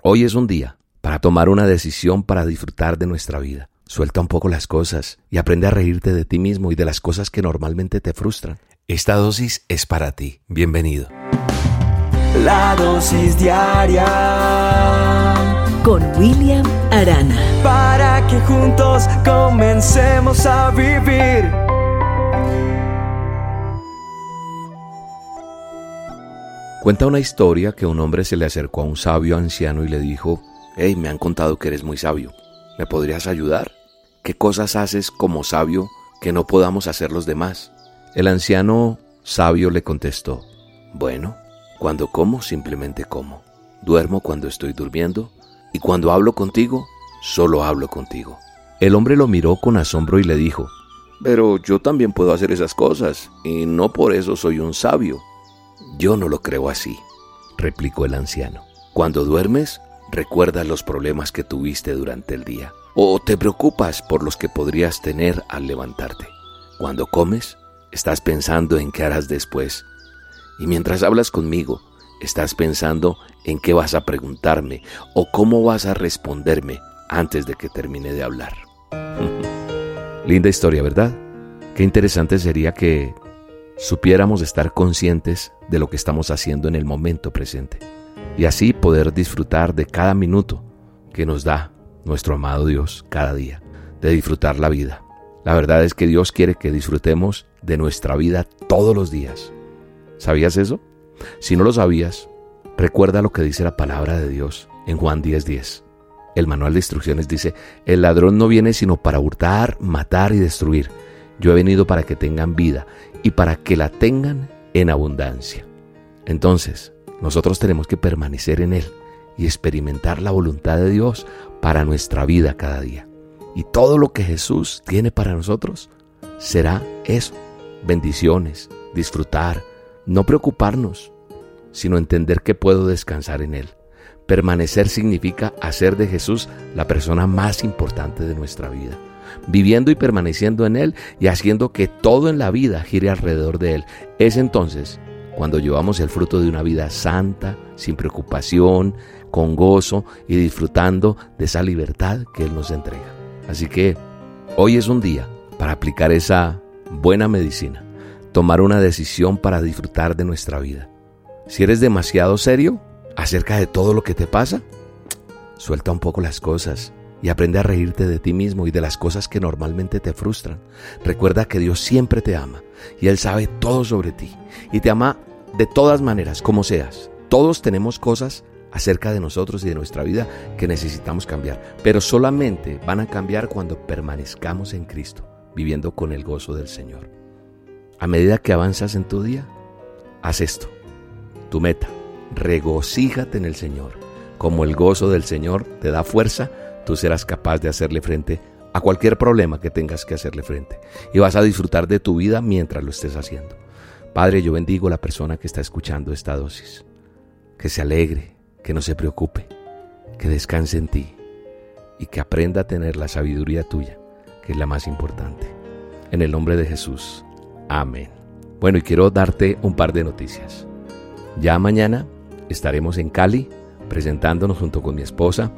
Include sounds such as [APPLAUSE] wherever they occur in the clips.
Hoy es un día para tomar una decisión para disfrutar de nuestra vida. Suelta un poco las cosas y aprende a reírte de ti mismo y de las cosas que normalmente te frustran. Esta dosis es para ti. Bienvenido. La dosis diaria con William Arana. Para que juntos comencemos a vivir. Cuenta una historia que un hombre se le acercó a un sabio anciano y le dijo, Hey, me han contado que eres muy sabio. ¿Me podrías ayudar? ¿Qué cosas haces como sabio que no podamos hacer los demás? El anciano sabio le contestó, Bueno, cuando como simplemente como. Duermo cuando estoy durmiendo y cuando hablo contigo, solo hablo contigo. El hombre lo miró con asombro y le dijo, Pero yo también puedo hacer esas cosas y no por eso soy un sabio. Yo no lo creo así, replicó el anciano. Cuando duermes, recuerdas los problemas que tuviste durante el día o te preocupas por los que podrías tener al levantarte. Cuando comes, estás pensando en qué harás después. Y mientras hablas conmigo, estás pensando en qué vas a preguntarme o cómo vas a responderme antes de que termine de hablar. [LAUGHS] Linda historia, ¿verdad? Qué interesante sería que supiéramos estar conscientes de lo que estamos haciendo en el momento presente y así poder disfrutar de cada minuto que nos da nuestro amado Dios cada día, de disfrutar la vida. La verdad es que Dios quiere que disfrutemos de nuestra vida todos los días. ¿Sabías eso? Si no lo sabías, recuerda lo que dice la palabra de Dios en Juan 10:10. El manual de instrucciones dice, el ladrón no viene sino para hurtar, matar y destruir. Yo he venido para que tengan vida y para que la tengan en abundancia. Entonces, nosotros tenemos que permanecer en Él y experimentar la voluntad de Dios para nuestra vida cada día. Y todo lo que Jesús tiene para nosotros será eso, bendiciones, disfrutar, no preocuparnos, sino entender que puedo descansar en Él. Permanecer significa hacer de Jesús la persona más importante de nuestra vida viviendo y permaneciendo en Él y haciendo que todo en la vida gire alrededor de Él. Es entonces cuando llevamos el fruto de una vida santa, sin preocupación, con gozo y disfrutando de esa libertad que Él nos entrega. Así que hoy es un día para aplicar esa buena medicina, tomar una decisión para disfrutar de nuestra vida. Si eres demasiado serio acerca de todo lo que te pasa, suelta un poco las cosas y aprende a reírte de ti mismo y de las cosas que normalmente te frustran. Recuerda que Dios siempre te ama y Él sabe todo sobre ti y te ama de todas maneras, como seas. Todos tenemos cosas acerca de nosotros y de nuestra vida que necesitamos cambiar, pero solamente van a cambiar cuando permanezcamos en Cristo, viviendo con el gozo del Señor. A medida que avanzas en tu día, haz esto. Tu meta, regocíjate en el Señor. Como el gozo del Señor te da fuerza, tú serás capaz de hacerle frente a cualquier problema que tengas que hacerle frente. Y vas a disfrutar de tu vida mientras lo estés haciendo. Padre, yo bendigo a la persona que está escuchando esta dosis. Que se alegre, que no se preocupe, que descanse en ti y que aprenda a tener la sabiduría tuya, que es la más importante. En el nombre de Jesús. Amén. Bueno, y quiero darte un par de noticias. Ya mañana estaremos en Cali presentándonos junto con mi esposa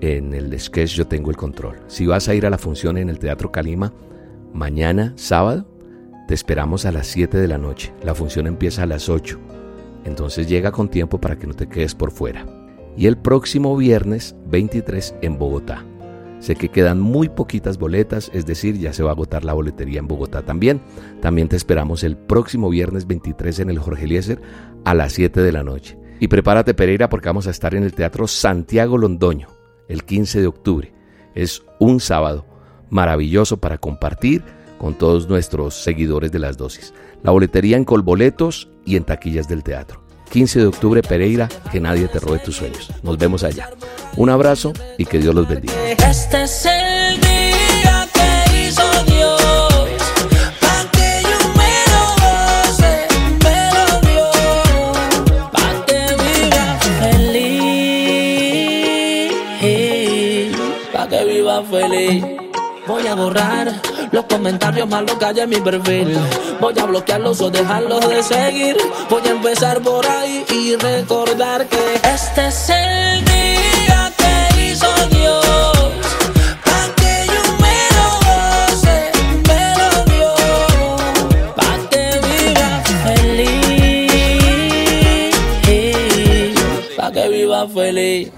en el sketch Yo Tengo el Control. Si vas a ir a la función en el Teatro Calima, mañana, sábado, te esperamos a las 7 de la noche. La función empieza a las 8. Entonces llega con tiempo para que no te quedes por fuera. Y el próximo viernes 23 en Bogotá. Sé que quedan muy poquitas boletas, es decir, ya se va a agotar la boletería en Bogotá también. También te esperamos el próximo viernes 23 en el Jorge Eliezer a las 7 de la noche. Y prepárate Pereira porque vamos a estar en el Teatro Santiago Londoño el 15 de octubre. Es un sábado maravilloso para compartir con todos nuestros seguidores de las dosis. La boletería en Colboletos y en taquillas del teatro. 15 de octubre, Pereira, que nadie te robe tus sueños. Nos vemos allá. Un abrazo y que Dios los bendiga. Voy a borrar los comentarios malos que hay en mi perfil. Voy a bloquearlos o dejarlos de seguir. Voy a empezar por ahí y recordar que este es el día que hizo Dios. feliz.